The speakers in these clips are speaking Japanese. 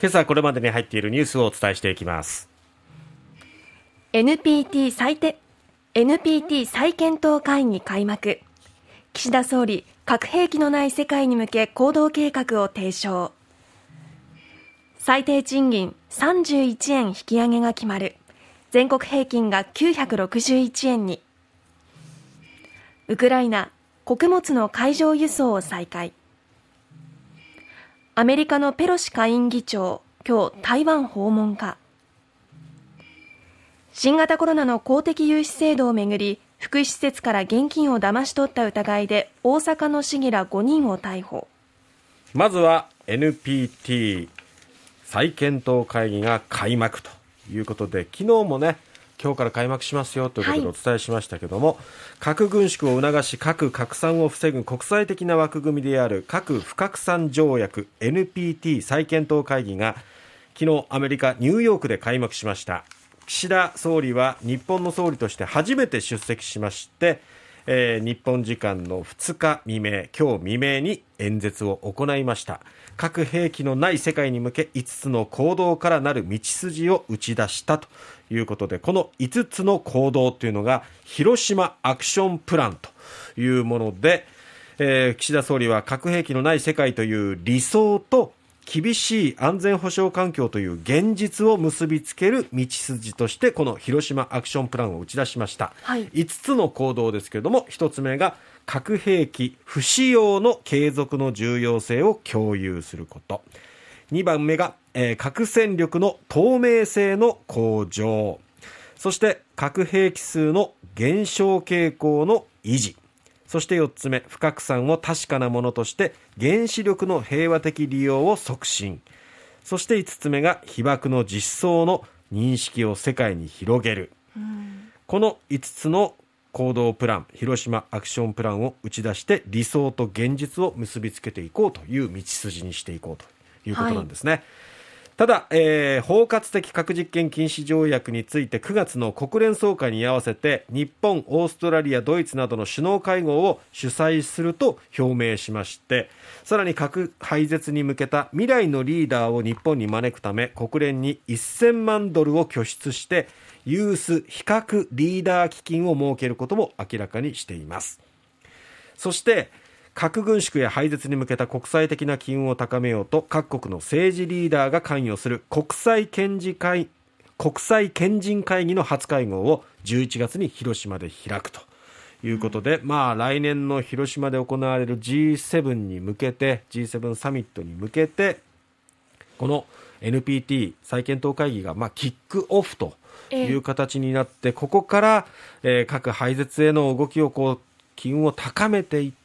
今朝これまでに入っているニュースをお伝えしていきます。NPT 再て NPT 再検討会議開幕。岸田総理核兵器のない世界に向け行動計画を提唱。最低賃金31円引き上げが決まる。全国平均が961円に。ウクライナ穀物の海上輸送を再開。アメリカのペロシ下院議長今日台湾訪問か。新型コロナの公的融資制度をめぐり福祉施設から現金を騙し取った疑いで大阪の市議ら5人を逮捕。まずは NPT 再検討会議が開幕ということで昨日もね今日から開幕しますよということでお伝えしましたけども、はい、核軍縮を促し核拡散を防ぐ国際的な枠組みである核不拡散条約 NPT 再検討会議が昨日アメリカ・ニューヨークで開幕しました。岸田総理は日本の総理として初めて出席しましてえー、日本時間の2日未明、今日未明に演説を行いました。核兵器のない世界に向け5つの行動からなる道筋を打ち出したということで、この5つの行動というのが、広島アクションプランというもので、えー、岸田総理は核兵器のない世界という理想と厳しい安全保障環境という現実を結びつける道筋としてこの広島アクションプランを打ち出しました、はい、5つの行動ですけれども1つ目が核兵器不使用の継続の重要性を共有すること。2番目が、えー、核戦力の透明性の向上。そして核兵器数の減少傾向の維持そして4つ目不拡散を確かなものとして原子力の平和的利用を促進そして5つ目が被爆の実相の認識を世界に広げる、この5つの行動プラン広島アクションプランを打ち出して理想と現実を結びつけていこうという道筋にしていこうということなんですね。はいただ、えー、包括的核実験禁止条約について9月の国連総会に合わせて日本、オーストラリア、ドイツなどの首脳会合を主催すると表明しましてさらに核廃絶に向けた未来のリーダーを日本に招くため国連に1000万ドルを拠出してユース非核リーダー基金を設けることも明らかにしています。そして核軍縮や廃絶に向けた国際的な機運を高めようと各国の政治リーダーが関与する国際賢治会国際賢人会議の初会合を11月に広島で開くと。いうことで、まあ、来年の広島で行われる G7 に向けて G7 サミットに向けてこの NPT 再検討会議が、まあ、キックオフという形になって、ここから、えー、核廃絶への動きをこう機運を高めていって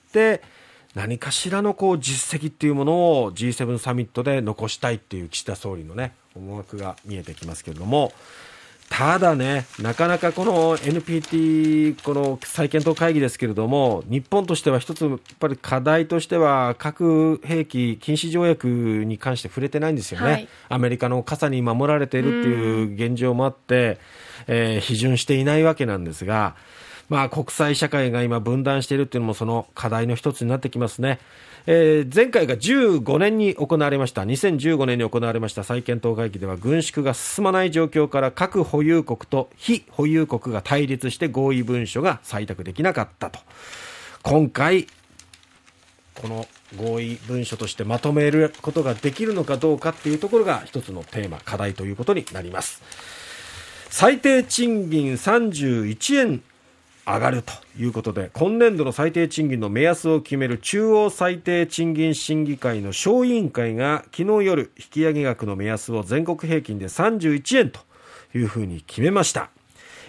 何かしらのこう実績っていうものを G7 サミットで残したいっていう岸田総理のね思惑が見えてきますけれども。ただね、なかなかこの NPT、この再検討会議ですけれども、日本としては一つ、やっぱり課題としては、核兵器禁止条約に関して触れてないんですよね、はい、アメリカの傘に守られているっていう現状もあって、えー、批准していないわけなんですが、まあ、国際社会が今分断しているっていうのもその課題の一つになってきますね。えー、前回が15年に行われました。2015年に行われました。再検討会議では軍縮が進まない状況から核保有国と非保有国が対立して合意文書が採択できなかったと。今回この合意文書としてまとめることができるのかどうかっていうところが一つのテーマ課題ということになります。最低賃金31円上がるということで今年度の最低賃金の目安を決める中央最低賃金審議会の小委員会が昨日夜引き上げ額の目安を全国平均で31円というふうに決めました。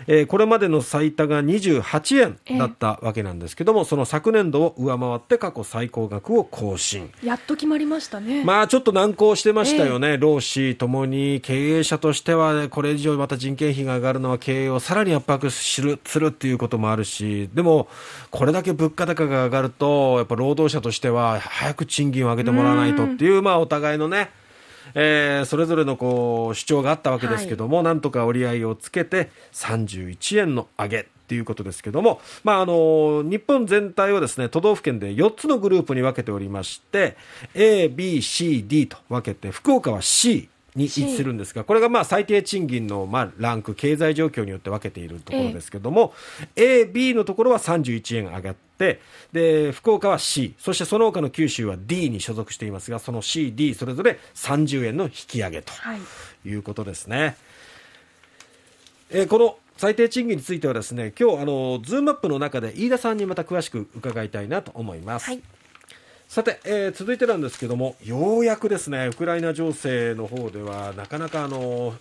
えー、これまでの最多が28円だったわけなんですけども、その昨年度を上回って過去最高額を更新。やっと決まりましたね。まあちょっと難航してましたよね、えー、労使ともに経営者としては、これ以上また人件費が上がるのは経営をさらに圧迫するするっていうこともあるしでもこれだけ物価高が上がるとやっぱ労働者としては早く賃金を上げてもらわないとっていうまあお互いのねえー、それぞれのこう主張があったわけですけども、はい、なんとか折り合いをつけて31円の上げっていうことですけども、まあ、あの日本全体をですね都道府県で4つのグループに分けておりまして A、B、C、D と分けて福岡は C に位置するんですが、これがまあ最低賃金のまあランク、経済状況によって分けているところですけども、A、B のところは31円上がって、で、福岡は C、そしてその他の九州は D に所属していますが、その C、D、それぞれ30円の引き上げということですね。はい、えー、この最低賃金についてはですね今日あのズームアップの中で飯田さんにまた詳しく伺いたいなと思います。はいさて、えー、続いてなんですけどもようやくですねウクライナ情勢の方ではなかなかあの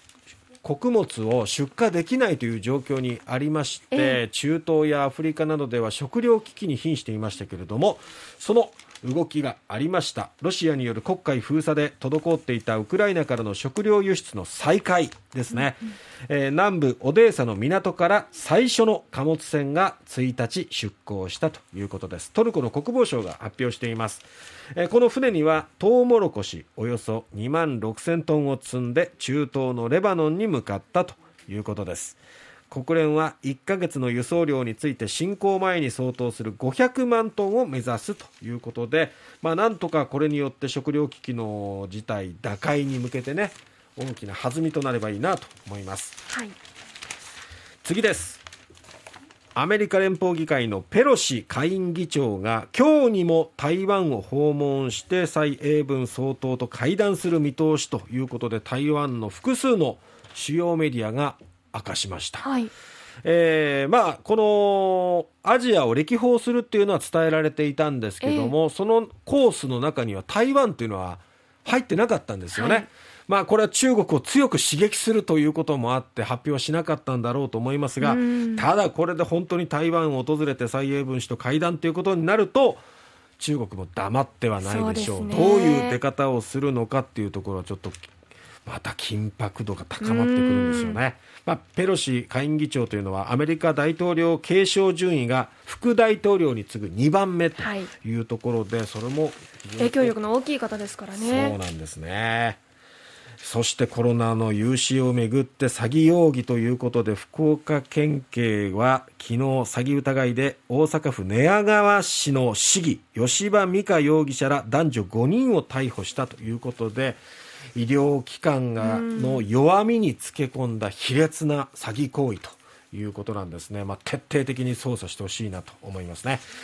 穀物を出荷できないという状況にありまして、中東やアフリカなどでは食糧危機に瀕していましたけれどもその動きがありました。ロシアによる黒海封鎖で滞っていたウクライナからの食料輸出の再開ですね、うんえー、南部オデーサの港から最初の貨物船が1日出港したということです。トルコの国防省が発表しています、えー、この船にはトウモロコシおよそ2万6000トンを積んで中東のレバノンに向かったということです国連は1ヶ月の輸送量について侵攻前に相当する500万トンを目指すということで、まあ、なんとかこれによって食糧危機の事態打開に向けてね大きな弾みとなればいいなと思います、はい、次です。アメリカ連邦議会のペロシ下院議長が今日にも台湾を訪問して蔡英文総統と会談する見通しということで台湾の複数の主要メディアが明かしました。はい。えー、まあ、このアジアを歴訪するっていうのは伝えられていたんですけども、えー、そのコースの中には台湾っていうのは入ってなかったんですよね。はい、まあ、これは中国を強く刺激するということもあって発表しなかったんだろうと思いますが、ただこれで本当に台湾を訪れて蔡英文氏と会談ということになると、中国も黙ってはないでしょう、ね、どういう出方をするのかっていうところはちょっとまた緊迫度が高まってくるんですよね。まあ、ペロシ下院議長というのはアメリカ大統領継承順位が副大統領に次ぐ2番目というところで、はい、それも影響力の大きい方ですからね。そうなんですね。そしてコロナの融資をめぐって詐欺容疑ということで福岡県警は昨日詐欺疑いで大阪府寝屋川市の市議吉羽美香容疑者ら男女5人を逮捕したということで医療機関がの弱みにつけ込んだ卑劣な詐欺行為ということなんですね、まあ、徹底的に捜査してほしいなと思いますね。